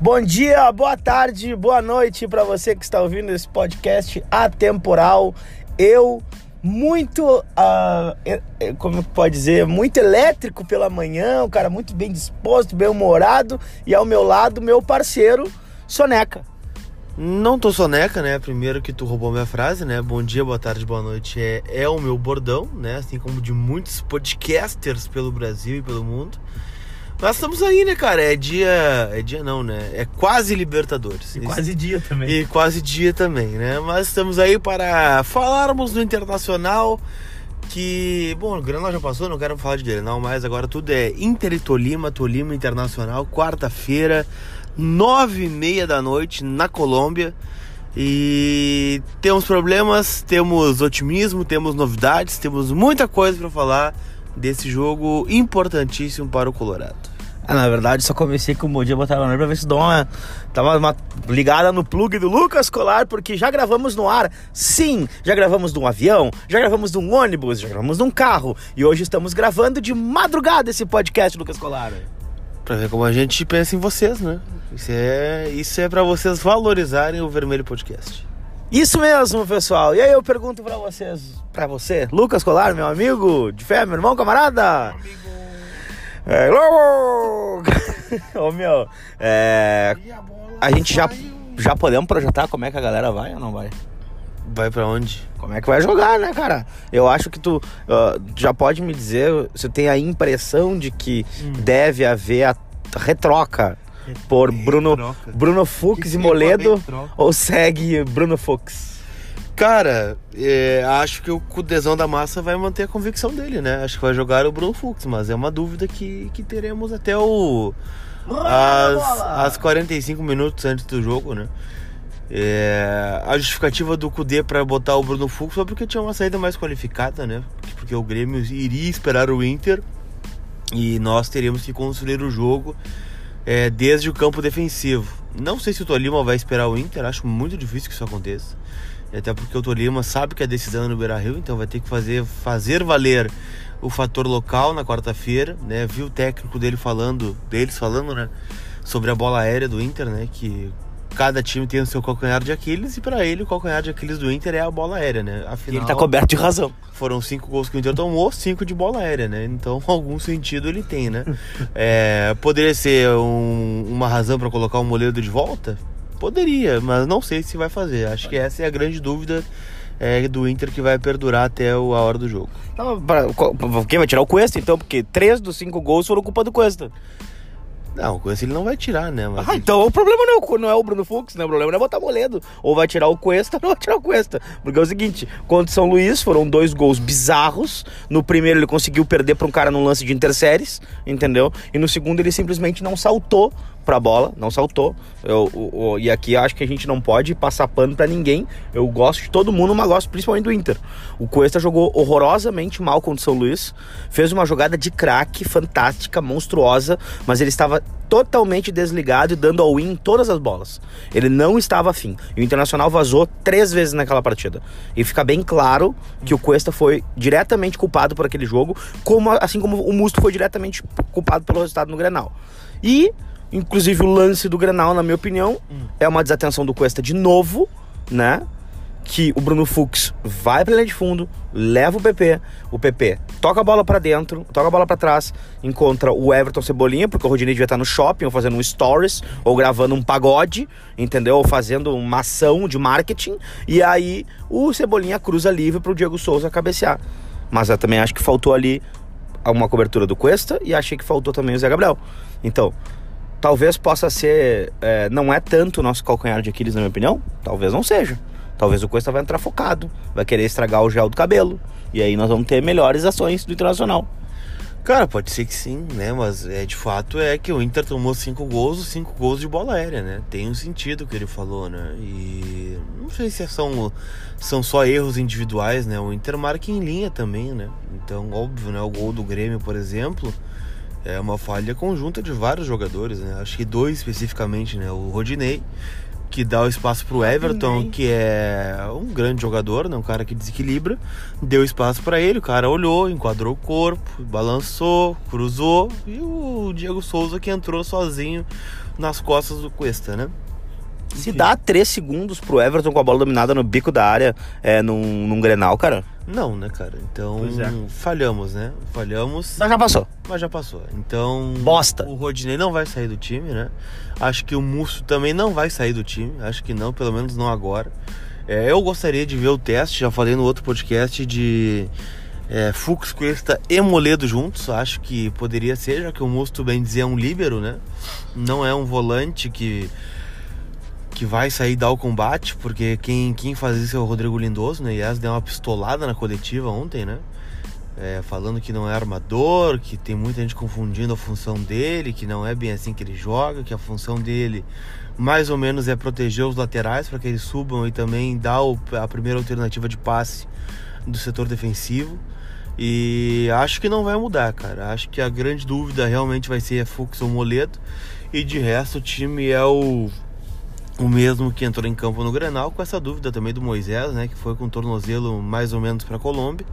Bom dia, boa tarde, boa noite para você que está ouvindo esse podcast atemporal. Eu muito, uh, como pode dizer, muito elétrico pela manhã, um cara muito bem disposto, bem humorado e ao meu lado meu parceiro Soneca. Não tô soneca, né? Primeiro que tu roubou minha frase, né? Bom dia, boa tarde, boa noite é, é o meu bordão, né? Assim como de muitos podcasters pelo Brasil e pelo mundo. Nós estamos aí, né, cara? É dia. É dia não, né? É quase Libertadores. E quase dia também. E quase dia também, né? Mas estamos aí para falarmos do Internacional. Que, bom, o Granal já passou, não quero falar de Granal mais. Agora tudo é Inter e Tolima, Tolima Internacional, quarta-feira, nove e meia da noite, na Colômbia. E temos problemas, temos otimismo, temos novidades, temos muita coisa para falar desse jogo importantíssimo para o Colorado. Ah, na verdade, só comecei com o Bom Dia Botar pra ver se dou uma. Tava uma ligada no plug do Lucas Colar, porque já gravamos no ar. Sim, já gravamos de um avião, já gravamos de um ônibus, já gravamos de um carro. E hoje estamos gravando de madrugada esse podcast, Lucas Colar. Pra ver como a gente pensa em vocês, né? Isso é, isso é para vocês valorizarem o Vermelho Podcast. Isso mesmo, pessoal. E aí eu pergunto para vocês, para você, Lucas Colar, meu amigo de fé, meu irmão, camarada. Amigo. É, Ô meu, é, a gente já, já podemos projetar como é que a galera vai ou não vai? Vai para onde? Como é que vai jogar, né, cara? Eu acho que tu uh, já pode me dizer, você tem a impressão de que hum. deve haver a retroca por Bruno, Bruno Fux e Moledo ou segue Bruno Fux? Cara, é, acho que o Cudezão da Massa vai manter a convicção dele, né? Acho que vai jogar o Bruno Fux, mas é uma dúvida que, que teremos até o. As, as 45 minutos antes do jogo, né? É, a justificativa do Cudê para botar o Bruno Fux foi porque tinha uma saída mais qualificada, né? Porque o Grêmio iria esperar o Inter e nós teríamos que construir o jogo é, desde o campo defensivo. Não sei se o Tolima vai esperar o Inter, acho muito difícil que isso aconteça. Até porque o Tolima sabe que a decisão é no Beira Rio, então vai ter que fazer, fazer valer o fator local na quarta-feira, né? Vi o técnico dele falando, deles falando, né? Sobre a bola aérea do Inter, né? Que cada time tem o seu calcanhar de Aquiles e para ele o calcanhar de Aquiles do Inter é a bola aérea, né? Afinal, e ele tá coberto de razão. Foram cinco gols que o Inter tomou, cinco de bola aérea, né? Então algum sentido ele tem, né? é, poderia ser um, uma razão para colocar o Moledo de volta? Poderia, mas não sei se vai fazer. Acho que essa é a grande dúvida é, do Inter que vai perdurar até a hora do jogo. Então, pra, quem vai tirar o Cuesta então? Porque três dos cinco gols foram culpa do Cuesta. Não, o ele não vai tirar, né? Mas ah, então o problema não é, o, não é o Bruno Fux, né? O problema não é botar Moledo. Ou vai tirar o Cuesta ou não vai tirar o Cuesta. Porque é o seguinte, contra São Luís foram dois gols bizarros. No primeiro ele conseguiu perder para um cara num lance de interséries, entendeu? E no segundo ele simplesmente não saltou pra bola, não saltou. Eu, eu, eu, e aqui acho que a gente não pode passar pano para ninguém. Eu gosto de todo mundo, mas gosto principalmente do Inter. O Cuesta jogou horrorosamente mal contra o São Luís, fez uma jogada de craque fantástica, monstruosa, mas ele estava totalmente desligado e dando all-in em todas as bolas. Ele não estava afim. E o Internacional vazou três vezes naquela partida. E fica bem claro que o Cuesta foi diretamente culpado por aquele jogo, como, assim como o Musto foi diretamente culpado pelo resultado no Grenal. E Inclusive o lance do Grenal, na minha opinião, hum. é uma desatenção do Cuesta de novo, né? Que o Bruno Fux vai pra linha de fundo, leva o PP, o PP toca a bola para dentro, toca a bola para trás, encontra o Everton Cebolinha, porque o Rodinei devia estar no shopping, ou fazendo um stories, ou gravando um pagode, entendeu? Ou fazendo uma ação de marketing, e aí o Cebolinha cruza livre pro Diego Souza cabecear. Mas eu também acho que faltou ali uma cobertura do Cuesta e achei que faltou também o Zé Gabriel. Então, talvez possa ser. É, não é tanto o nosso calcanhar de Aquiles, na minha opinião. Talvez não seja. Talvez o Cuesta vai entrar focado, vai querer estragar o gel do cabelo. E aí nós vamos ter melhores ações do Internacional. Cara, pode ser que sim, né? Mas é, de fato é que o Inter tomou cinco gols, cinco gols de bola aérea, né? Tem um sentido que ele falou, né? E não sei se são, são só erros individuais, né? O Inter marca em linha também, né? Então, óbvio, né? O gol do Grêmio, por exemplo, é uma falha conjunta de vários jogadores, né? Acho que dois especificamente, né? O Rodinei, que dá o espaço pro Everton, que é um grande jogador, né? um cara que desequilibra. Deu espaço para ele, o cara olhou, enquadrou o corpo, balançou, cruzou e o Diego Souza que entrou sozinho nas costas do Cuesta, né? Se dá 3 segundos pro Everton com a bola dominada no bico da área é, num, num Grenal, cara. Não, né, cara? Então Pois é. falhamos, né? Falhamos, Mas já passou. mas já passou. Então. Bosta. O Rodinei não vai sair do time, né? Acho que o Musso também não vai sair do time. Acho que não, pelo menos não agora. É, eu gostaria de ver o teste, já falei no outro podcast de é, Fux, Cuesta e Moledo juntos. Acho que poderia ser, já que o Musto bem dizer é um líbero, né? Não é um volante que que vai sair dar o combate, porque quem, quem faz isso é o Rodrigo Lindoso, né? Yas deu uma pistolada na coletiva ontem, né? É, falando que não é armador, que tem muita gente confundindo a função dele, que não é bem assim que ele joga, que a função dele mais ou menos é proteger os laterais para que eles subam e também dar a primeira alternativa de passe do setor defensivo. E acho que não vai mudar, cara. Acho que a grande dúvida realmente vai ser Fux ou Moledo. E de resto o time é o o mesmo que entrou em campo no Grenal, com essa dúvida também do Moisés, né, que foi com o tornozelo mais ou menos para Colômbia.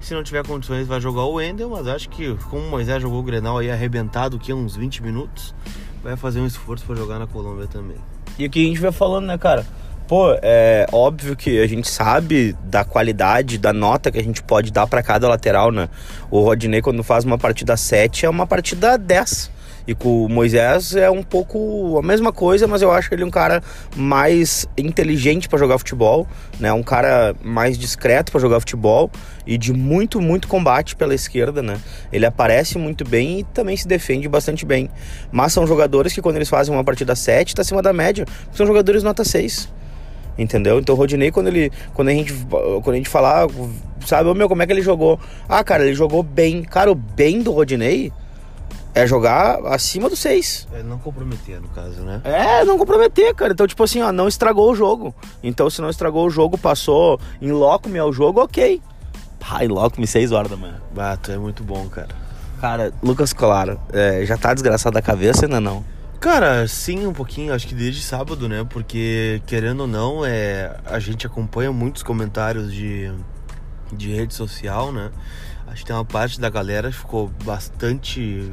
Se não tiver condições, vai jogar o Wendel, mas acho que como o Moisés jogou o Grenal aí arrebentado, que uns 20 minutos, vai fazer um esforço para jogar na Colômbia também. E o que a gente vai falando, né, cara? Pô, é óbvio que a gente sabe da qualidade, da nota que a gente pode dar pra cada lateral, né? O Rodinei, quando faz uma partida 7, é uma partida 10. E com o Moisés é um pouco a mesma coisa, mas eu acho ele um cara mais inteligente pra jogar futebol, né? Um cara mais discreto pra jogar futebol e de muito, muito combate pela esquerda, né? Ele aparece muito bem e também se defende bastante bem. Mas são jogadores que quando eles fazem uma partida 7, tá acima da média. São jogadores nota 6. Entendeu? Então o Rodinei, quando ele. Quando a gente, quando a gente falar, sabe, ô meu, como é que ele jogou? Ah, cara, ele jogou bem. Cara, o bem do Rodinei é jogar acima do 6. É não comprometer, no caso, né? É, não comprometer, cara. Então, tipo assim, ó, não estragou o jogo. Então, se não estragou o jogo, passou em loco-me ao jogo, ok. Pá, em loco-me 6 horas da manhã. Bato, é muito bom, cara. Cara, Lucas Colaro, é, já tá desgraçado da cabeça ainda não? Cara, sim, um pouquinho, acho que desde sábado, né? Porque, querendo ou não, é, a gente acompanha muitos comentários de, de rede social, né? Acho que tem uma parte da galera que ficou bastante.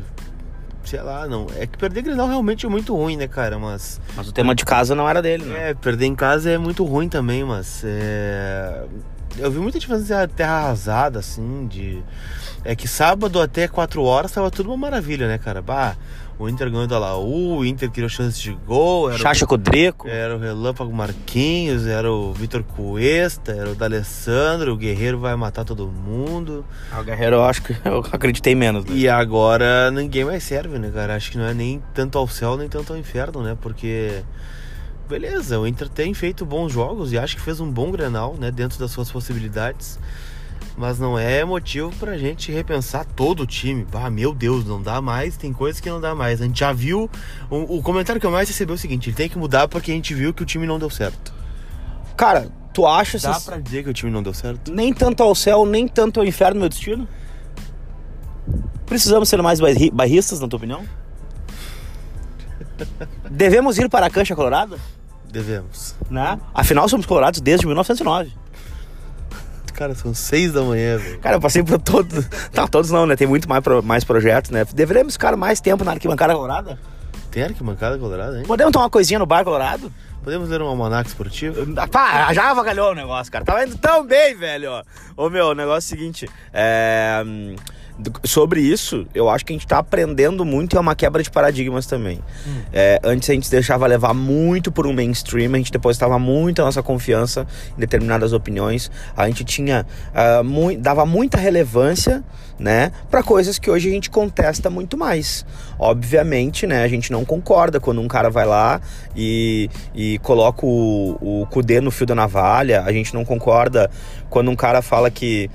Sei lá, não. É que perder Grenal realmente é muito ruim, né, cara? Mas. Mas o tema de casa não era dele, né? É, perder em casa é muito ruim também, mas. É... Eu vi muita gente fazendo a terra arrasada, assim, de. É que sábado até 4 horas tava tudo uma maravilha, né, cara? Bah, o Inter ganhou da Laú, o Inter criou chance de gol, era, Chacha Codreco. era o Relâmpago Marquinhos, era o Vitor Cuesta, era o D'Alessandro, o Guerreiro vai matar todo mundo. Ah, O Guerreiro, eu acho que eu acreditei menos. Né? E agora ninguém mais serve, né, cara? Acho que não é nem tanto ao céu, nem tanto ao inferno, né? Porque. Beleza, o Inter tem feito bons jogos e acho que fez um bom grenal, né? Dentro das suas possibilidades. Mas não é motivo pra gente repensar todo o time. Ah, meu Deus, não dá mais, tem coisas que não dá mais. A gente já viu. O, o comentário que eu mais recebi é o seguinte: ele tem que mudar porque a gente viu que o time não deu certo. Cara, tu acha Dá esses- pra dizer que o time não deu certo? nem tanto ao céu, nem tanto ao inferno, meu destino? Precisamos ser mais bairri- bairristas, na tua opinião? Devemos ir para a cancha colorada? Devemos. Né? Afinal, somos colorados desde 1909. Cara, são seis da manhã, velho. Cara, eu passei por todos. Não, todos não, né? Tem muito mais, pro- mais projetos, né? Deveremos ficar mais tempo na arquibancada colorada? Tem arquibancada colorada, hein? Podemos tomar uma coisinha no bar colorado? Podemos ler um almanac esportivo? Pá, já avacalhou o negócio, cara. Tava indo tão bem, velho. Ô, meu, o negócio é o seguinte. É... hum, Sobre isso, eu acho que a gente tá aprendendo muito e é uma quebra de paradigmas também. É, antes a gente deixava levar muito por um mainstream, a gente depositava muito a nossa confiança em determinadas opiniões. A gente tinha. ah, mui- dava muita relevância, né, para coisas que hoje a gente contesta muito mais. Obviamente, né, a gente não concorda quando um cara vai lá e, e coloca o, o Kudê no fio da navalha, a gente não concorda quando um cara fala que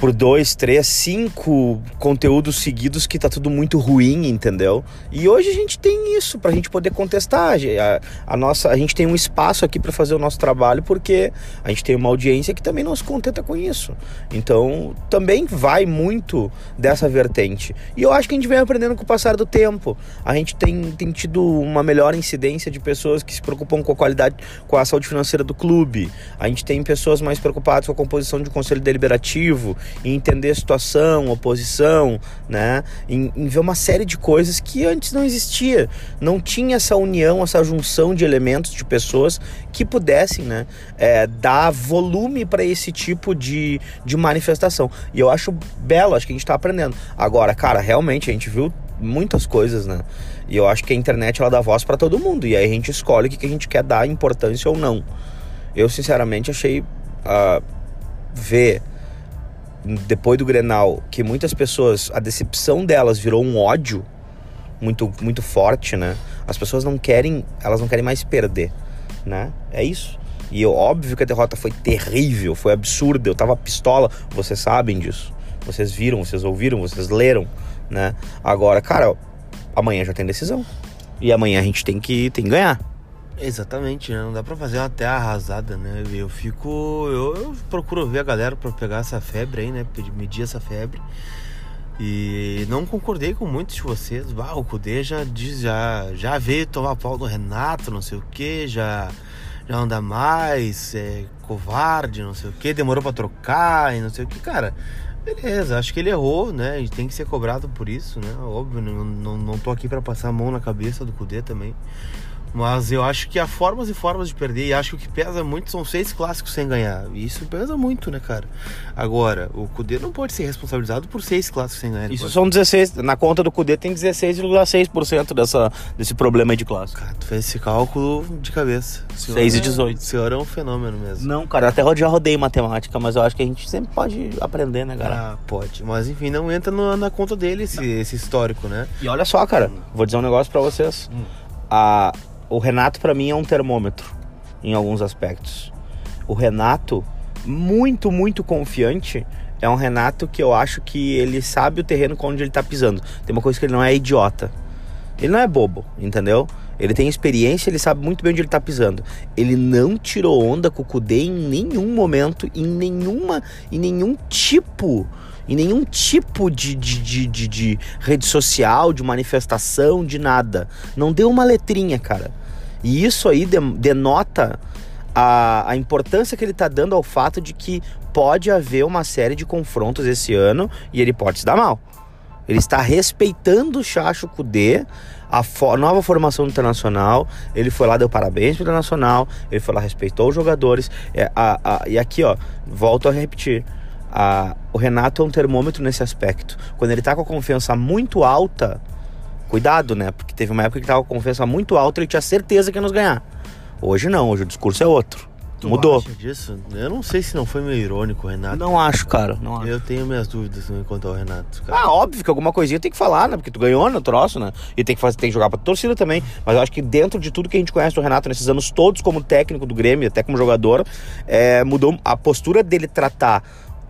por dois, três, cinco conteúdos seguidos que tá tudo muito ruim, entendeu? E hoje a gente tem isso pra gente poder contestar. A, a nossa, a gente tem um espaço aqui para fazer o nosso trabalho porque a gente tem uma audiência que também não se contenta com isso. Então, também vai muito dessa vertente. E eu acho que a gente vem aprendendo com o passar do tempo. A gente tem, tem tido uma melhor incidência de pessoas que se preocupam com a qualidade, com a saúde financeira do clube. A gente tem pessoas mais preocupadas com a composição de um conselho deliberativo em entender a situação, oposição, né? Em, em, ver uma série de coisas que antes não existia. Não tinha essa união, essa junção de elementos, de pessoas que pudessem, né? É, dar volume para esse tipo de, de manifestação. E eu acho belo, acho que a gente está aprendendo. Agora, cara, realmente a gente viu muitas coisas, né? E eu acho que a internet ela dá voz para todo mundo. E aí a gente escolhe o que, que a gente quer dar importância ou não. Eu, sinceramente, achei uh, ver depois do Grenal, que muitas pessoas, a decepção delas virou um ódio muito, muito forte, né? As pessoas não querem, elas não querem mais perder, né? É isso. E eu, óbvio que a derrota foi terrível, foi absurda, eu tava pistola, vocês sabem disso. Vocês viram, vocês ouviram, vocês leram, né? Agora, cara, amanhã já tem decisão. E amanhã a gente tem que, tem que ganhar. Exatamente, né? Não dá pra fazer uma terra arrasada, né? Eu fico. Eu, eu procuro ver a galera pra pegar essa febre aí, né? Medir essa febre. E não concordei com muitos de vocês. Ah, o Cudê já diz, já, já veio tomar pau do Renato, não sei o que, já, já anda mais, é covarde, não sei o que, demorou pra trocar e não sei o que. Cara, beleza, acho que ele errou, né? E tem que ser cobrado por isso, né? Óbvio, não, não, não tô aqui para passar a mão na cabeça do Cudê também. Mas eu acho que há formas e formas de perder. E acho que o que pesa muito são seis clássicos sem ganhar. E isso pesa muito, né, cara? Agora, o Cudê não pode ser responsabilizado por seis clássicos sem ganhar. Isso são 16. Na conta do Cudê tem 16,6% dessa, desse problema de clássico. Cara, tu fez esse cálculo de cabeça. 6 e 18. O senhor é um fenômeno mesmo. Não, cara, até já rodei matemática, mas eu acho que a gente sempre pode aprender, né, cara? Ah, pode. Mas enfim, não entra no, na conta dele esse, esse histórico, né? E olha só, cara, vou dizer um negócio para vocês. Hum. A o Renato para mim é um termômetro em alguns aspectos. O Renato, muito, muito confiante, é um Renato que eu acho que ele sabe o terreno onde ele tá pisando. Tem uma coisa que ele não é idiota. Ele não é bobo, entendeu? Ele tem experiência, ele sabe muito bem onde ele tá pisando. Ele não tirou onda com o Kudê em nenhum momento, em nenhuma, em nenhum tipo em nenhum tipo de, de, de, de, de rede social, de manifestação, de nada. Não deu uma letrinha, cara. E isso aí denota a, a importância que ele está dando ao fato de que pode haver uma série de confrontos esse ano e ele pode se dar mal. Ele está respeitando o Chacho Kudê, a fo nova formação internacional. Ele foi lá, deu parabéns para o Internacional. Ele foi lá, respeitou os jogadores. É, a, a, e aqui, ó, volto a repetir a, o Renato é um termômetro nesse aspecto. Quando ele tá com a confiança muito alta, cuidado, né? Porque teve uma época que tava com a confiança muito alta e ele tinha certeza que ia nos ganhar. Hoje não, hoje o discurso é outro. Tu Mudou. Acha disso? Eu não sei se não foi meio irônico, Renato. Não acho, cara. Não acho. Eu tenho minhas dúvidas quanto ao Renato. Cara. Ah, óbvio que alguma coisinha tem que falar, né? Porque tu ganhou no troço, né? E tem que, fazer, tem que jogar pra torcida também. Mas eu acho que dentro de tudo que a gente conhece do Renato nesses anos todos, como técnico do Grêmio, até como jogador, é, mudou a postura dele tratar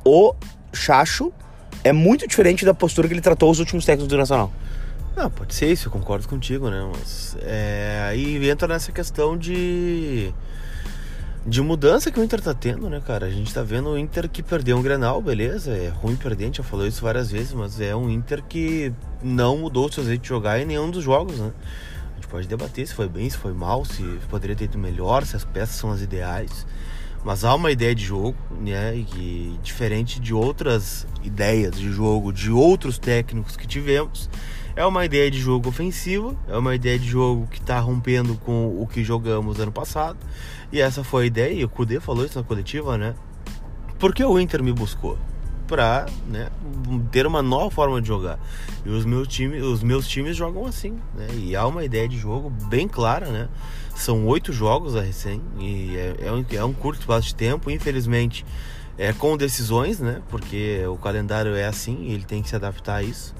o Chacho é muito diferente da postura que ele tratou os últimos técnicos do Nacional. Não, pode ser isso, eu concordo contigo, né? Mas é, aí entra nessa questão de de mudança que o Inter tá tendo, né, cara? A gente tá vendo o Inter que perdeu um Grenal, beleza? É ruim perder, já falou isso várias vezes, mas é um Inter que não mudou o seu jeito de jogar em nenhum dos jogos, né? A gente pode debater se foi bem, se foi mal, se poderia ter ido melhor, se as peças são as ideais. Mas há uma ideia de jogo, né? E diferente de outras ideias de jogo de outros técnicos que tivemos, é uma ideia de jogo ofensiva, é uma ideia de jogo que está rompendo com o que jogamos ano passado. E essa foi a ideia, e o Kudê falou isso na coletiva, né? Porque o Inter me buscou para né, ter uma nova forma de jogar. E os meus times, os meus times jogam assim, né? E há uma ideia de jogo bem clara, né? São oito jogos a recém e é, é, um, é um curto espaço de tempo, infelizmente é com decisões, né? Porque o calendário é assim, ele tem que se adaptar a isso.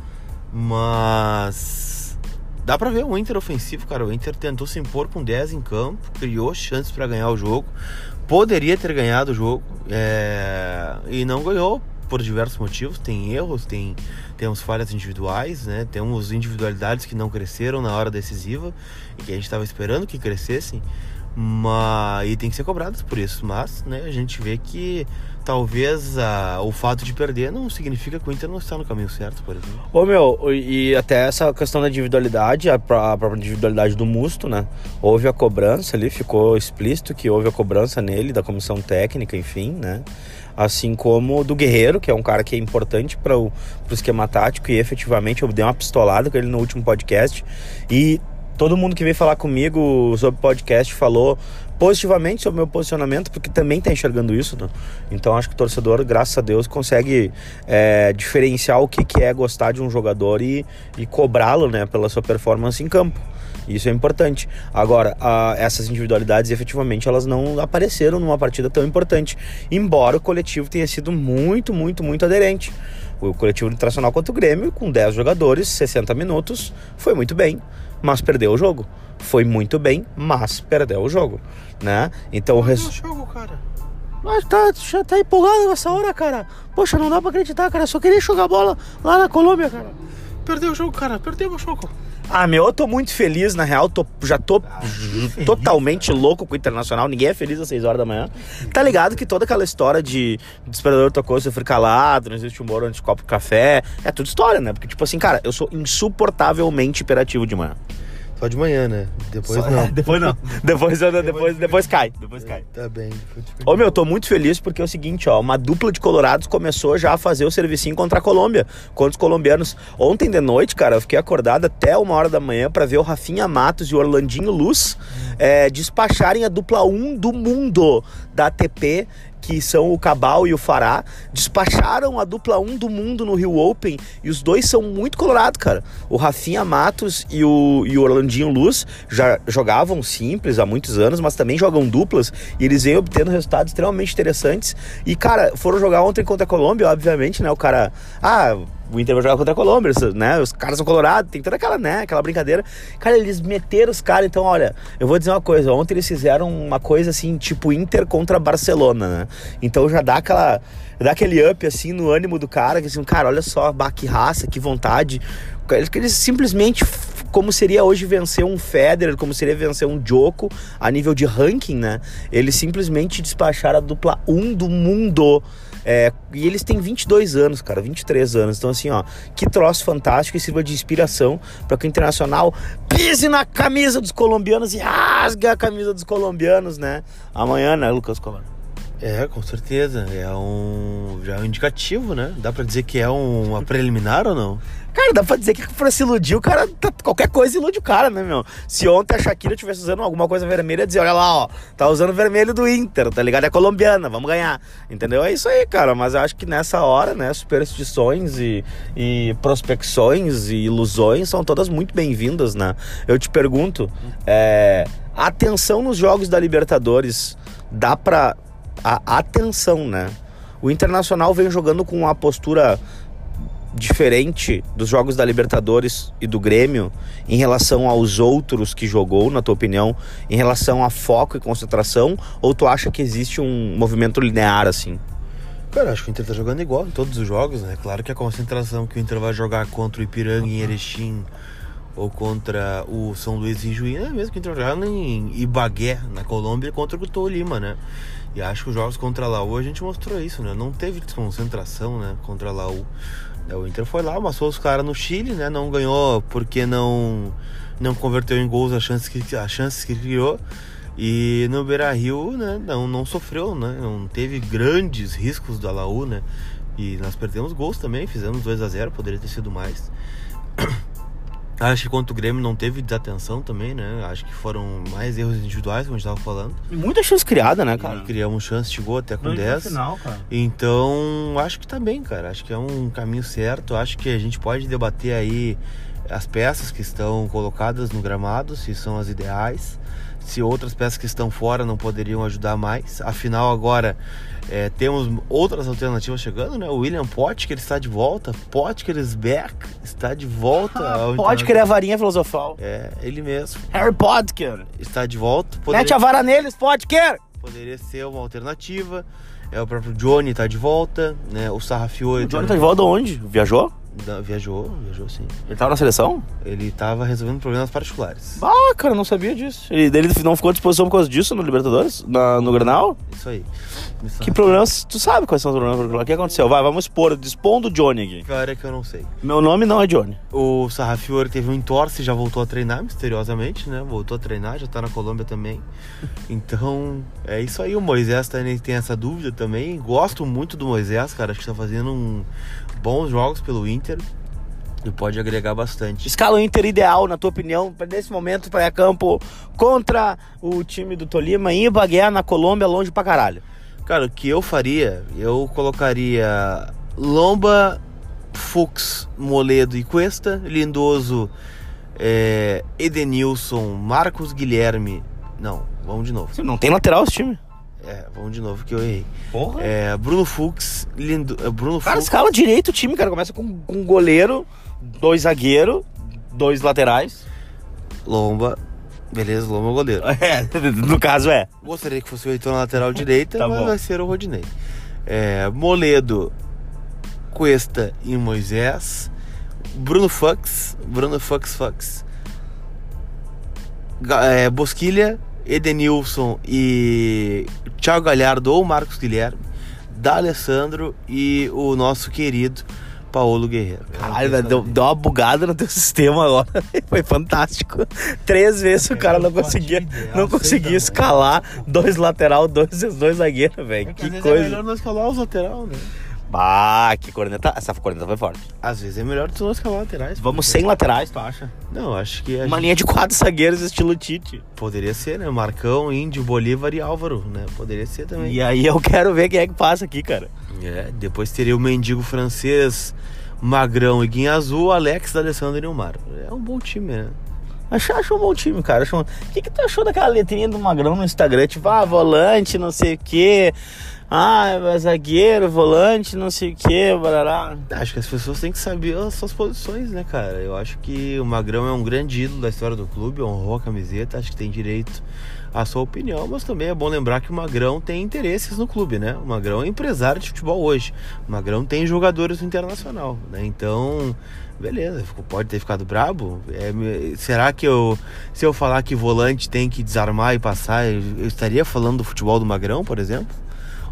Mas dá para ver o Inter ofensivo, cara. O Inter tentou se impor com 10 em campo, criou chances para ganhar o jogo. Poderia ter ganhado o jogo é... e não ganhou por diversos motivos. Tem erros, tem temos falhas individuais, né? Temos individualidades que não cresceram na hora decisiva e que a gente estava esperando que crescessem. Mas, e tem que ser cobradas por isso. Mas né, a gente vê que talvez a, o fato de perder não significa que o Inter não está no caminho certo, por exemplo. Ô meu, e até essa questão da individualidade, a, própria individualidade do Musto, né? Houve a cobrança ali, ficou explícito que houve a cobrança nele, da comissão técnica, enfim, né? Assim como do Guerreiro, que é um cara que é importante para o esquema tático, e efetivamente eu dei uma pistolada com ele no último podcast. E todo mundo que veio falar comigo sobre podcast falou positivamente sobre o meu posicionamento, porque também está enxergando isso. Né? Então acho que o torcedor, graças a Deus, consegue é, diferenciar o que, que é gostar de um jogador e, e cobrá-lo né, pela sua performance em campo. Isso é importante. Agora, a, essas individualidades, efetivamente, elas não apareceram numa partida tão importante. Embora o coletivo tenha sido muito, muito, muito aderente. O coletivo internacional contra o Grêmio, com 10 jogadores, 60 minutos, foi muito bem, mas perdeu o jogo foi muito bem, mas perdeu o jogo, né? Então o res... jogo, cara. Mas tá, já tá empolgado nessa hora, cara. Poxa, não dá pra acreditar, cara. Só queria jogar bola lá na Colômbia, cara. Perdeu o jogo, cara. Perdeu o jogo. Ah, meu, eu tô muito feliz, na real, tô, já tô ah, totalmente louco com o Internacional, ninguém é feliz às 6 horas da manhã. Tá ligado que toda aquela história de desesperador tocou, você foi calado, não existe humor antes de copo de café, é tudo história, né? Porque, tipo assim, cara, eu sou insuportavelmente imperativo de manhã. Só de manhã, né? Depois Só, não. É, depois não. depois, depois, depois, depois cai. Depois cai. Tá bem. Ô meu, tô muito feliz porque é o seguinte, ó. Uma dupla de colorados começou já a fazer o servicinho contra a Colômbia. Contra os colombianos. Ontem de noite, cara, eu fiquei acordado até uma hora da manhã para ver o Rafinha Matos e o Orlandinho Luz é, despacharem a dupla 1 do mundo da ATP que são o Cabal e o Fará, despacharam a dupla 1 do mundo no Rio Open e os dois são muito colorados, cara. O Rafinha Matos e o, e o Orlandinho Luz já jogavam simples há muitos anos, mas também jogam duplas e eles vêm obtendo resultados extremamente interessantes. E, cara, foram jogar ontem contra a Colômbia, obviamente, né? O cara, ah, o Inter vai jogar contra a Colômbia, né? Os caras são colorados, tem toda aquela, né, aquela brincadeira. Cara, eles meteram os caras, então, olha, eu vou dizer uma coisa, ontem eles fizeram uma coisa assim, tipo Inter contra Barcelona, né? Então já dá aquela dá aquele up assim no ânimo do cara, que assim, cara, olha só, que raça, que vontade. Eles, simplesmente como seria hoje vencer um Federer, como seria vencer um Joko a nível de ranking, né? Eles simplesmente despacharam a dupla 1 um do mundo é, e eles têm 22 anos, cara, 23 anos. Então, assim, ó, que troço fantástico e sirva de inspiração para que o Internacional pise na camisa dos colombianos e rasgue a camisa dos colombianos, né? Amanhã, né, Lucas Colombo? É, com certeza. É um, já é um indicativo, né? Dá pra dizer que é um, uma preliminar ou não? Cara, dá pra dizer que pra se iludir, o cara. Tá, qualquer coisa ilude o cara, né, meu? Se ontem a Shakira tivesse usando alguma coisa vermelha, ia dizer, olha lá, ó, tá usando vermelho do Inter, tá ligado? É colombiana, vamos ganhar. Entendeu? É isso aí, cara. Mas eu acho que nessa hora, né, superstições e, e prospecções e ilusões são todas muito bem-vindas, né? Eu te pergunto, é, atenção nos jogos da Libertadores, dá pra. A atenção, né? O Internacional vem jogando com uma postura diferente dos jogos da Libertadores e do Grêmio em relação aos outros que jogou, na tua opinião, em relação a foco e concentração? Ou tu acha que existe um movimento linear assim? Cara, acho que o Inter tá jogando igual em todos os jogos, né? Claro que a concentração que o Inter vai jogar contra o Ipiranga em Erechim ou contra o São Luís em Juína, é mesmo que o Inter joga em Ibagué, na Colômbia, contra o Tolima, né? E acho que os jogos contra a Laú a gente mostrou isso, né? Não teve desconcentração, né? Contra a Laú. É, o Inter foi lá, amassou os caras no Chile, né? Não ganhou porque não não converteu em gols as chances que, as chances que criou. E no Beira Rio, né? Não, não sofreu, né? Não teve grandes riscos da Laú, né? E nós perdemos gols também, fizemos 2 a 0 poderia ter sido mais. Acho que contra o Grêmio não teve desatenção também, né? Acho que foram mais erros individuais, como a gente tava falando. E muita chance criada, né, cara? E criamos chance, chegou até com 10. Final, cara. Então, acho que tá bem, cara. Acho que é um caminho certo. Acho que a gente pode debater aí as peças que estão colocadas no gramado, se são as ideais se outras peças que estão fora não poderiam ajudar mais. Afinal, agora é, temos outras alternativas chegando, né? O William Potker está de volta. Potker is back. Está de volta. Ah, Potker é a varinha filosofal. É, ele mesmo. Harry Potker. Está de volta. Poderia... Mete a vara neles, Potker! Poderia ser uma alternativa. É, o próprio Johnny tá de volta, né? O Sarrafiore... O Johnny tá de volta onde? Viajou? Da- Viajou, viajou sim. Ele tava na seleção? Ele tava resolvendo problemas particulares. Ah, cara, não sabia disso. Ele, ele não ficou à disposição por causa disso no Libertadores? Na, no Granal? Isso aí. Que problemas? Tu sabe quais são os problemas? O que aconteceu? Vai, vamos expor, expondo o Johnny aqui. Pior é que eu não sei. Meu nome não é Johnny. O Sarrafiore teve um entorse e já voltou a treinar, misteriosamente, né? Voltou a treinar, já tá na Colômbia também. Então, é isso aí. O Moisés também tem essa dúvida também. Gosto muito do Moisés, cara. Acho que tá fazendo um bons jogos pelo Inter. E pode agregar bastante. Escala o Inter ideal, na tua opinião, nesse momento, para campo contra o time do Tolima em Ibagué, na Colômbia, longe pra caralho. Cara, o que eu faria, eu colocaria Lomba, Fux, Moledo e Cuesta, Lindoso, é, Edenilson, Marcos Guilherme. Não, vamos de novo. Não tem lateral esse time. É, vamos de novo que eu errei. Porra. É, Bruno Fux, Lindo, é, Bruno Cara, Fux, escala direito o time, cara. Começa com, com um goleiro, dois zagueiros, dois laterais. Lomba. Beleza, Lomba é o goleiro. É, no caso é. Gostaria que fosse o Heitor na lateral direita, Tá mas bom. vai ser o Rodinei. É, Moledo, Cuesta e Moisés. Bruno Fux, Bruno Fux Fux. É, Bosquilha, Edenilson e Thiago Galhardo ou Marcos Guilherme. D'Alessandro e o nosso querido Paulo Guerreiro. Caralho, velho, deu, deu uma bugada no teu sistema agora. Foi fantástico. Três vezes o cara não conseguia, não conseguia escalar dois lateral, dois, dois zagueiros, velho. Que É coisa. melhor não escalar os lateral, né? Bah, que corneta. Essa corneta foi forte. Às vezes é melhor tu não escalar laterais. Vamos sem laterais, tu acha? Não, acho que Uma linha de quatro zagueiros, estilo Tite. Poderia ser, né? Marcão, Índio, Bolívar e Álvaro, né? Poderia ser também. E aí eu quero ver quem é que passa aqui, cara. É, depois teria o mendigo francês, Magrão e Guinha Azul, Alex, Alessandro e Neymar. É um bom time, né? Acho, acho um bom time, cara. Acho um- O que, que tu achou daquela letrinha do Magrão no Instagram? Tipo, ah, volante, não sei o quê. Ah, zagueiro, volante, não sei o quê, barará. Acho que as pessoas têm que saber as suas posições, né, cara? Eu acho que o Magrão é um grande ídolo da história do clube, honrou a camiseta, acho que tem direito à sua opinião, mas também é bom lembrar que o Magrão tem interesses no clube, né? O Magrão é empresário de futebol hoje. O Magrão tem jogadores no internacional, né? Então, beleza, pode ter ficado brabo. É, será que eu, se eu falar que volante tem que desarmar e passar, eu estaria falando do futebol do Magrão, por exemplo?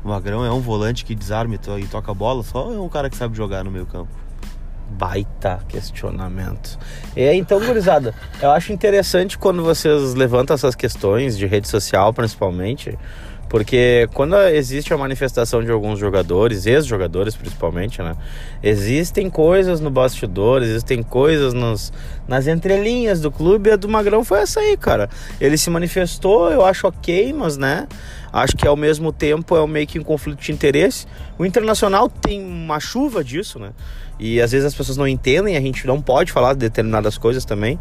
O Magrão é um volante que desarma e to- toca a bola, só é um cara que sabe jogar no meio campo. Baita questionamento. É, então, gurizada, eu acho interessante quando vocês levantam essas questões de rede social, principalmente, porque quando existe a manifestação de alguns jogadores, ex-jogadores principalmente, né? Existem coisas no bastidor, existem coisas nos, nas entrelinhas do clube, e a do Magrão foi essa aí, cara. Ele se manifestou, eu acho ok, mas, né? Acho que ao mesmo tempo é um meio que um conflito de interesse. O Internacional tem uma chuva disso, né? E às vezes as pessoas não entendem, a gente não pode falar de determinadas coisas também,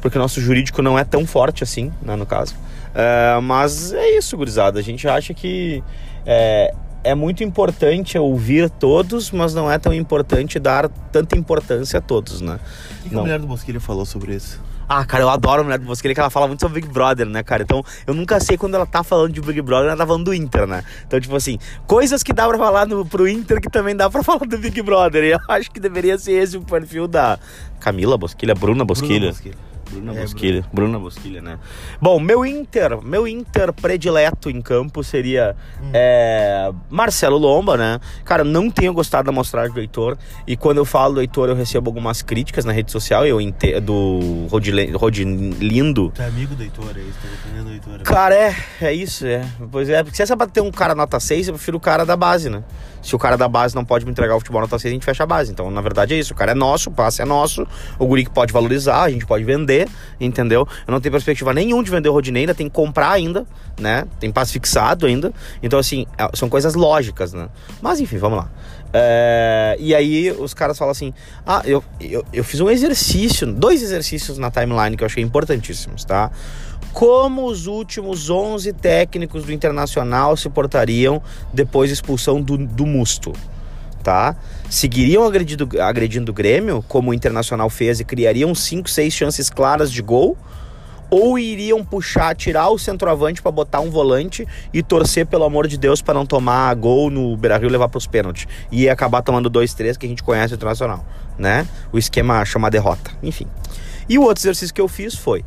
porque o nosso jurídico não é tão forte assim, né, no caso. É, mas é isso, gurizada. A gente acha que é, é muito importante ouvir todos, mas não é tão importante dar tanta importância a todos, né? O que, que a mulher do Bosquilha falou sobre isso? Ah, cara, eu adoro a mulher do Bosquilha, que ela fala muito sobre Big Brother, né, cara? Então, eu nunca sei quando ela tá falando de Big Brother, ela tá falando do Inter, né? Então, tipo assim, coisas que dá pra falar no, pro Inter que também dá pra falar do Big Brother. E eu acho que deveria ser esse o perfil da Camila Bosquilha, Bruna Bosquilha. Bruno Bosquilha. Bruna É, Bosquilha. Bruna Bosquilha, né? Bom, meu Inter, meu Inter predileto em campo seria é, Marcelo Lomba, né? Cara, não tenho gostado da amostragem do Heitor. E quando eu falo do Heitor, eu recebo algumas críticas na rede social. Eu ente- do Rodilindo. Tu é amigo do Heitor, é isso? Tá defendendo o Heitor. Cara, é, é isso, é. Pois é, porque se essa pra ter um cara nota 6, eu prefiro o cara da base, né? Se o cara da base não pode me entregar o futebol nota 6, a gente fecha a base. Então, na verdade, é isso. O cara é nosso, o passe é nosso. O guri que pode valorizar, a gente pode vender, entendeu? Eu não tenho perspectiva nenhuma de vender o Rodinei, ainda tem que comprar ainda, né? Tem passe fixado ainda. Então, assim, é- são coisas lógicas, né? Mas, enfim, vamos lá. É, e aí os caras falam assim: Ah, eu, eu, eu fiz um exercício, dois exercícios na timeline que eu achei importantíssimos, tá? Como os últimos 11 técnicos do Internacional se portariam depois da expulsão do, do Musto, tá? Seguiriam agredindo, agredindo o Grêmio, como o Internacional fez, e criariam 5, 6 chances claras de gol? Ou iriam puxar, tirar o centroavante para botar um volante e torcer, pelo amor de Deus, para não tomar gol no Beira-Rio e levar pros pênaltis. E acabar tomando 2-3, que a gente conhece o Internacional, né? O esquema chama derrota, enfim. E o outro exercício que eu fiz foi...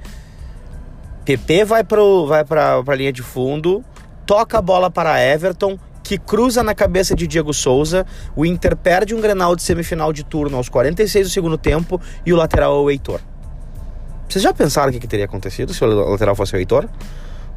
PP vai, pro, vai pra linha de fundo, toca a bola para Everton, que cruza na cabeça de Diego Souza. O Inter perde um Grenal de semifinal de turno aos 46 do segundo tempo e o lateral é o Heitor. Vocês já pensaram o que, que teria acontecido se o lateral fosse o Heitor?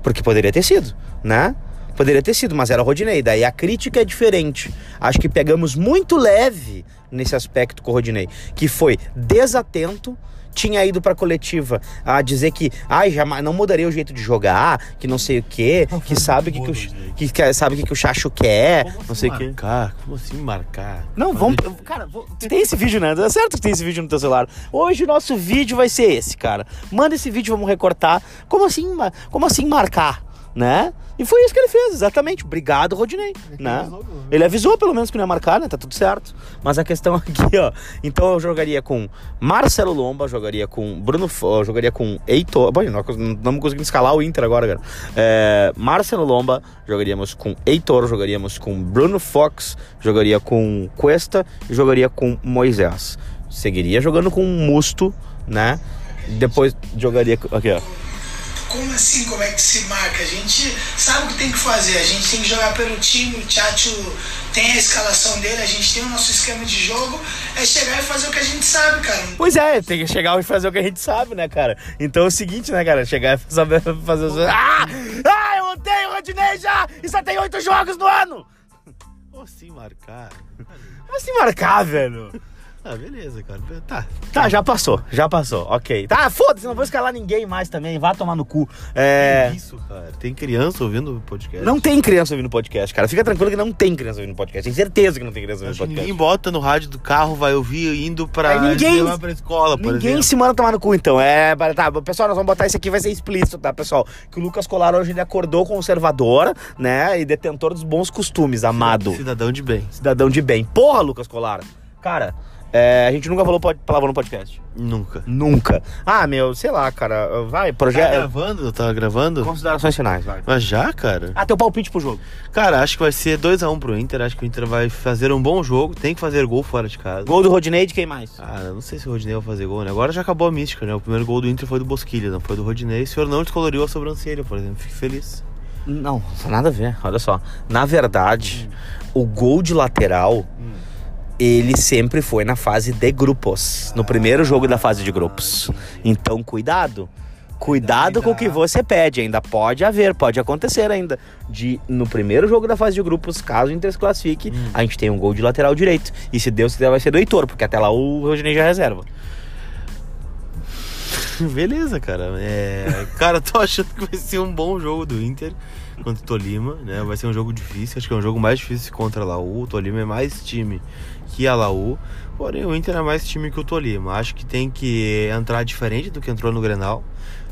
Porque poderia ter sido, né? Poderia ter sido, mas era o Rodinei. Daí a crítica é diferente. Acho que pegamos muito leve nesse aspecto com o Rodinei, que foi desatento, tinha ido pra coletiva a dizer que ai, jamais não mudaria o jeito de jogar, que não sei o quê, que sabe que, que, o, que, que sabe que, que o Chacho quer, Como não assim sei o quê. marcar? Como assim marcar? Não, vamos. Cara, vou- tem esse vídeo, né? É certo que tem esse vídeo no teu celular. Hoje o nosso vídeo vai ser esse, cara. Manda esse vídeo, vamos recortar. Como assim, como assim marcar, né? E foi isso que ele fez, exatamente. Obrigado, Rodinei, né? avisou, menos. Ele avisou pelo menos que não ia marcar, né? Tá tudo certo. Mas a questão aqui, ó. Então eu jogaria com Marcelo Lomba, jogaria com Bruno, F- jogaria com Heitor. Bom, não estamos conseguindo escalar o Inter agora, cara. É, Marcelo Lomba, jogaríamos com Heitor, jogaríamos com Bruno Fox, jogaria com Cuesta e jogaria com Moisés. Seguiria jogando com Musto, né? Depois jogaria. com- Aqui, ó. Como assim? Como é que se marca? A gente sabe o que tem que fazer. A gente tem que jogar pelo time. O Tchatcho tem a escalação dele. A gente tem o nosso esquema de jogo. É chegar e fazer o que a gente sabe, cara. Pois é, tem que chegar e fazer o que a gente sabe, né, cara? Então é o seguinte, né, cara? Chegar e saber fazer os. Ah! Ah, eu odeio o Rodinei já! E só tem oito jogos no ano! Como assim marcar? Como assim marcar, velho? Ah, beleza, cara. Tá. Tá, já passou, já passou, ok. Tá, foda-se, não vou escalar ninguém mais também, vá tomar no cu. É. Isso, cara. Tem criança ouvindo podcast? Não tem criança ouvindo podcast, cara. Fica tranquilo que não tem criança ouvindo podcast. Tem certeza que não tem criança ouvindo que podcast. ninguém bota no rádio do carro, vai ouvir indo pra É, ninguém- levar pra escola, por Ninguém exemplo. se manda tomar no cu, então. É, tá, pessoal, nós vamos botar isso aqui, vai ser explícito, tá, pessoal? Que o Lucas Colar hoje ele acordou conservador, né? E detentor dos bons costumes, amado. Cidadão de bem. Cidadão de bem. Porra, Lucas Colar. Cara, é, a gente nunca falou pod- palavra no podcast. Nunca. Nunca. Ah, meu, sei lá, cara. Vai, Tá projeto. gravando? Tá gravando? Considerações finais, vai. Mas já, cara? Ah, teu palpite pro jogo. Cara, acho que vai ser 2x1 pro Inter. Acho que o Inter vai fazer um bom jogo. Tem que fazer gol fora de casa. Gol do Rodinei de quem mais? Ah, eu não sei se o Rodinei vai fazer gol, né? Agora já acabou a mística, né? O primeiro gol do Inter foi do Bosquilha, não foi do Rodinei. O senhor não descoloriu a sobrancelha, por exemplo. Fique feliz. Não, nada a ver. Olha só. Na verdade, o gol de lateral, ele sempre foi na fase de grupos. No primeiro jogo da fase de grupos. Então, cuidado. Cuidado com o que você pede. Ainda pode haver, pode acontecer ainda. De no primeiro jogo da fase de grupos, caso o Inter se classifique, a gente tem um gol de lateral direito. E se Deus quiser, vai ser do Heitor, porque até lá o Rodinei já reserva. Beleza, cara. É... Cara, tô achando que vai ser um bom jogo do Inter contra o Tolima, né? Vai ser um jogo difícil, acho que é um jogo mais difícil contra Laú. O Tolima é mais time que a Laú, porém o Inter é mais time que o Tolima. Acho que tem que entrar diferente do que entrou no Grenal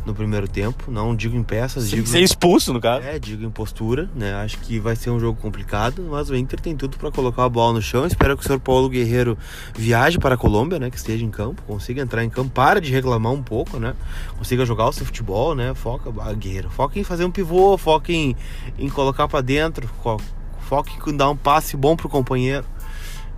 no primeiro tempo. Não digo em peças, digo Ser expulso, no caso. É, digo em postura, né? Acho que vai ser um jogo complicado, mas o Inter tem tudo para colocar a bola no chão. Espero que o senhor Paulo Guerreiro viaje para a Colômbia, né? Que esteja em campo, consiga entrar em campo, para de reclamar um pouco, né? Consiga jogar o seu futebol, né? Foca, ah, Guerreiro, foca em fazer um pivô, foca em, em colocar para dentro, fo- foca em dar um passe bom pro companheiro.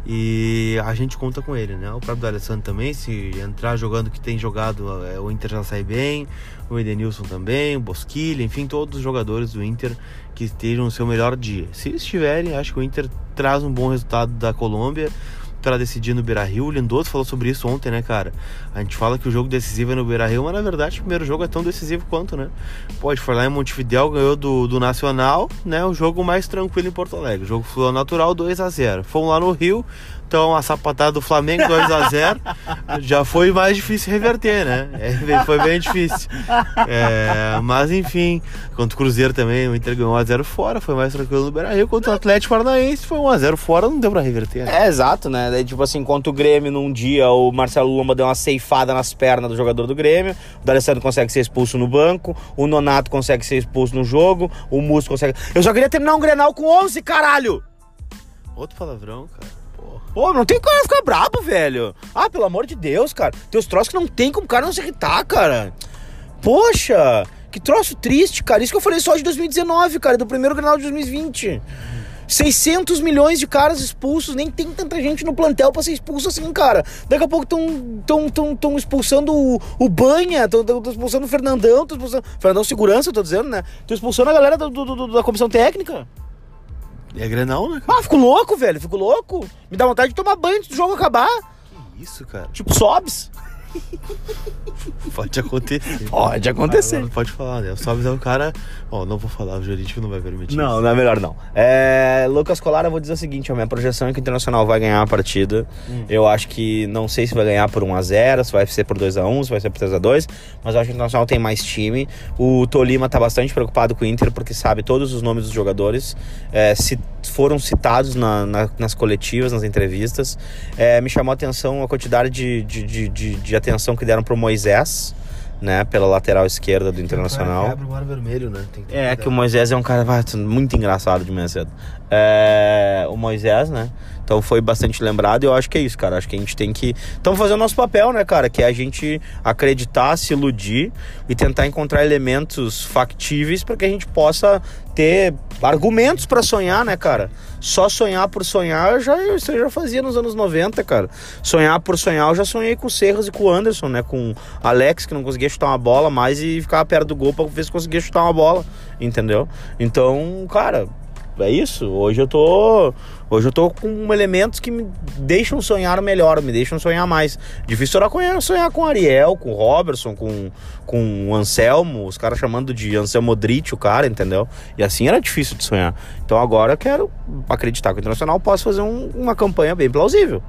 E a gente conta com ele, né? O próprio Alessandro também, se entrar jogando que tem jogado, é, o Inter já sai bem. O Edenilson também, o Bosquilha, enfim, todos os jogadores do Inter que estejam no seu melhor dia. Se estiverem, acho que o Inter traz um bom resultado da Colômbia para decidir no Beira-Rio. O Lindoso falou sobre isso ontem, né, cara? A gente fala que o jogo decisivo é no Beira-Rio, mas na verdade o primeiro jogo é tão decisivo quanto, né? Pode lá em Montevidéu, ganhou do, do Nacional, né? O jogo mais tranquilo em Porto Alegre. O jogo foi natural 2 a 0 Fomos lá no Rio, então a sapatada do Flamengo 2 a 0 já foi mais difícil reverter, né? É, foi bem difícil. É, mas enfim, contra o Cruzeiro também, o Inter ganhou 1x0 fora, foi mais tranquilo no Beira-Rio. Contra o Atlético Paranaense foi 1x0 fora, não deu pra reverter, né? É, exato, né? Daí, tipo assim, enquanto o Grêmio num dia, o Marcelo Lomba deu uma ceifada nas pernas do jogador do Grêmio, o D'Alessandro consegue ser expulso no banco, o Nonato consegue ser expulso no jogo, o Musso consegue... Eu só queria terminar um Grenal com 11, caralho! Outro palavrão, cara. Pô, não tem como ficar brabo, velho. Ah, pelo amor de Deus, cara. Tem os troços que não tem como o cara não se irritar, cara. Poxa, que troço triste, cara. Isso que eu falei só de 2019, cara, do primeiro Grenal de 2020. 600 milhões de caras expulsos, nem tem tanta gente no plantel pra ser expulso assim, cara. Daqui a pouco estão tão, tão, tão expulsando o, o Banha, estão expulsando o Fernandão, tão expulsando. Fernandão Segurança, eu tô dizendo, né? Estão expulsando a galera do, do- do- da comissão técnica. É Grenal, né, cara? Ah, fico louco, velho, fico louco. Me dá vontade de tomar banho antes do jogo acabar. Que isso, cara? Tipo, sobes. Pode acontecer. Pode acontecer. Agora Pode falar, né? O Sobs é um cara. Ó, não vou falar, o jurídico não vai permitir. Não, isso. não é melhor não. É, Lucas Colar, eu vou dizer o seguinte, a minha projeção é que o Internacional vai ganhar a partida. Eu acho que não sei se vai ganhar por 1 a 0, se vai ser por 2 a 1, se vai ser por 3 a 2, mas eu acho que o Internacional tem mais time. O Tolima tá bastante preocupado com o Inter porque sabe todos os nomes dos jogadores, é, se foram citados na- na- nas coletivas, nas entrevistas. É, me chamou a atenção a quantidade de, de, de, de- de atenção que deram pro Moisés, né, pela lateral esquerda do Internacional. Abre o mar vermelho, né? Ter É, que o Moisés é um cara muito engraçado de manhã cedo. É, o Moisés, né? Então foi bastante lembrado e eu acho que é isso, cara. Acho que a gente tem que. Estamos fazendo nosso papel, né, cara? Que é a gente acreditar, se iludir e tentar encontrar elementos factíveis para que a gente possa ter argumentos para sonhar, né, cara? Só sonhar por sonhar, eu já, isso eu já fazia nos anos 90, cara. Sonhar por sonhar, eu já sonhei com o Serras e com o Anderson, né? Com o Alex, que não conseguia chutar uma bola mais e ficava perto do gol pra ver se conseguia chutar uma bola, entendeu? Então, cara, é isso. Hoje eu tô. Hoje eu tô com elementos que me deixam sonhar melhor, me deixam sonhar mais. Difícil era sonhar com Ariel, com Robertson, com, com o Anselmo, os caras chamando de Anselmo Modric, o cara, entendeu? E assim era difícil de sonhar. Então agora eu quero acreditar que o Internacional possa fazer um- uma campanha bem plausível.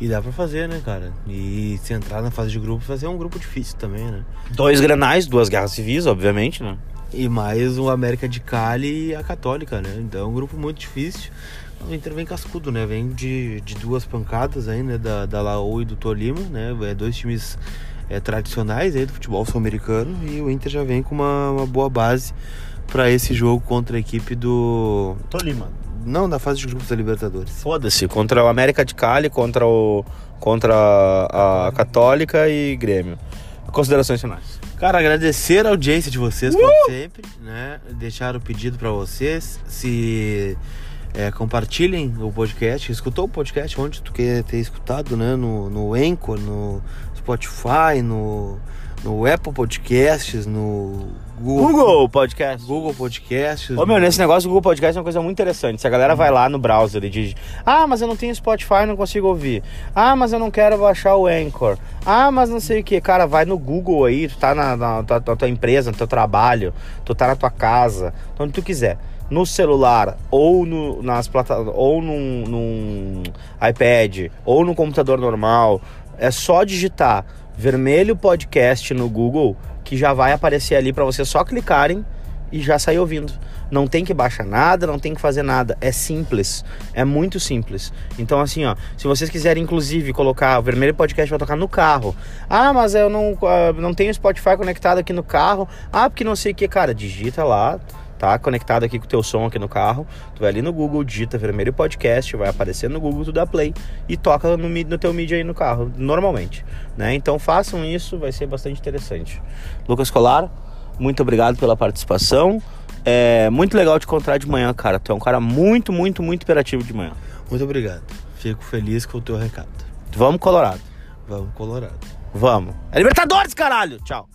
E dá pra fazer, né, cara? E se entrar na fase de grupo, fazer um grupo difícil também, né? Dois granais, duas guerras civis, obviamente, né? E mais o América de Cali e a Católica, né? Então é um grupo muito difícil. O Inter vem cascudo, né? Vem de, de duas pancadas aí, né? Da, da Laú e do Tolima, né? É dois times é, tradicionais aí do futebol sul-americano. E o Inter já vem com uma, uma boa base para esse jogo contra a equipe do. Tolima. Não, da fase de grupos da Libertadores. Foda-se, contra o América de Cali, contra o contra a, a Católica e Grêmio. Considerações finais. Cara, agradecer a audiência de vocês, como sempre, né? Deixar o pedido para vocês. Se é, compartilhem o podcast. Escutou o podcast onde tu quer ter escutado, né? No, no Anchor, no Spotify, no, no Apple Podcasts, no Google, Google Podcast. Google Podcasts. Ô meu, nesse negócio do Google Podcast é uma coisa muito interessante. Se a galera vai lá no browser e diz: Ah, mas eu não tenho Spotify, não consigo ouvir. Ah, mas eu não quero baixar o Anchor. Ah, mas não sei o que. Cara, vai no Google aí, tu tá na, na, tua- na tua empresa, no teu trabalho, tu tá na tua casa, onde tu quiser. No celular, ou no, nas plata ou num, num iPad, ou no computador normal. É só digitar vermelho podcast no Google que já vai aparecer ali para vocês só clicarem e já sair ouvindo. Não tem que baixar nada, não tem que fazer nada. É simples. É muito simples. Então, assim, ó, se vocês quiserem, inclusive, colocar o Vermelho Podcast vai tocar no carro. Ah, mas eu não, ah, não tenho Spotify conectado aqui no carro. Ah, porque não sei o que, cara, digita lá. Tá conectado aqui com o teu som aqui no carro. Tu vai ali no Google, digita Vermelho Podcast, vai aparecer no Google, tu dá play e toca no, no teu mídia aí no carro, normalmente. Né? Então façam isso, vai ser bastante interessante. Lucas Colar, muito obrigado pela participação. É muito legal te encontrar de manhã, cara. Tu é um cara muito, muito, muito imperativo de manhã. Muito obrigado. Fico feliz com o teu recado. Vamos, Colorado. Vamos, Colorado. Vamos. É Libertadores, caralho! Tchau.